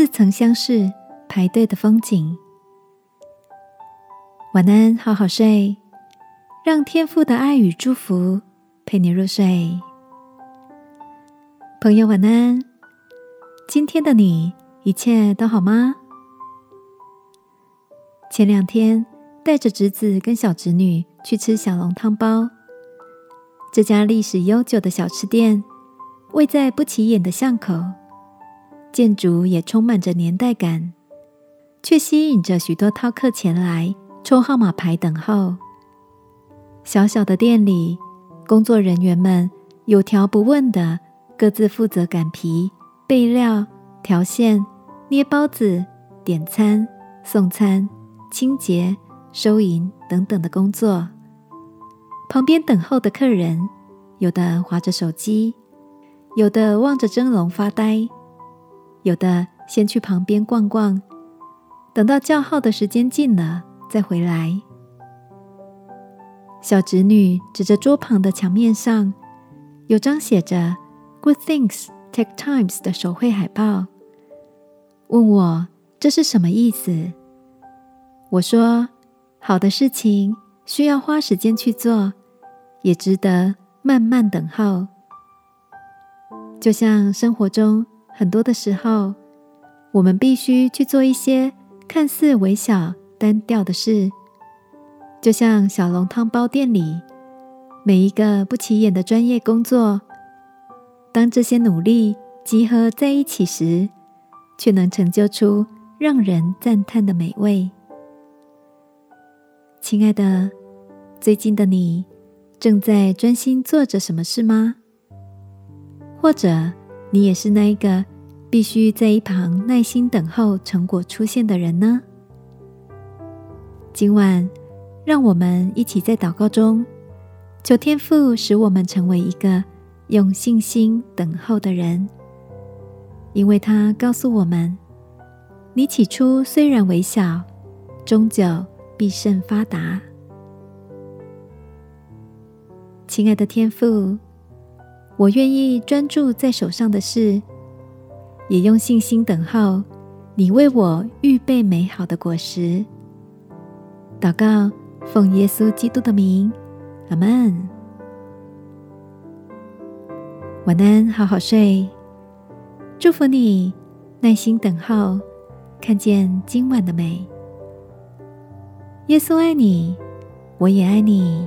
似曾相识、排队的风景。晚安，好好睡，让天父的爱与祝福陪你入睡。朋友，晚安。今天的你一切都好吗？前两天带着侄子跟小侄女去吃小笼汤包。这家历史悠久的小吃店位在不起眼的巷口，建筑也充满着年代感，却吸引着许多饕客前来抽号码牌等候。小小的店里，工作人员们有条不紊的各自负责擀皮、备料、调馅、捏包子、点餐、送餐、清洁、收银等等的工作。旁边等候的客人，有的划着手机，有的望着蒸笼发呆，有的先去旁边逛逛，等到叫号的时间近了再回来。小侄女指着桌旁的墙面上有张写着 “Good things take times” 的手绘海报，问我这是什么意思。我说：“好的事情需要花时间去做。”也值得慢慢等候。就像生活中很多的时候，我们必须去做一些看似微小、单调的事。就像小笼汤包店里每一个不起眼的专业工作，当这些努力集合在一起时，却能成就出让人赞叹的美味。亲爱的，最近的你。正在专心做着什么事吗？或者你也是那一个必须在一旁耐心等候成果出现的人呢？今晚，让我们一起在祷告中求天父使我们成为一个用信心等候的人，因为他告诉我们：你起初虽然微小，终究必胜发达。亲爱的天父，我愿意专注在手上的事，也用信心等候你为我预备美好的果实。祷告，奉耶稣基督的名，阿门。晚安，好好睡。祝福你，耐心等候，看见今晚的美。耶稣爱你，我也爱你。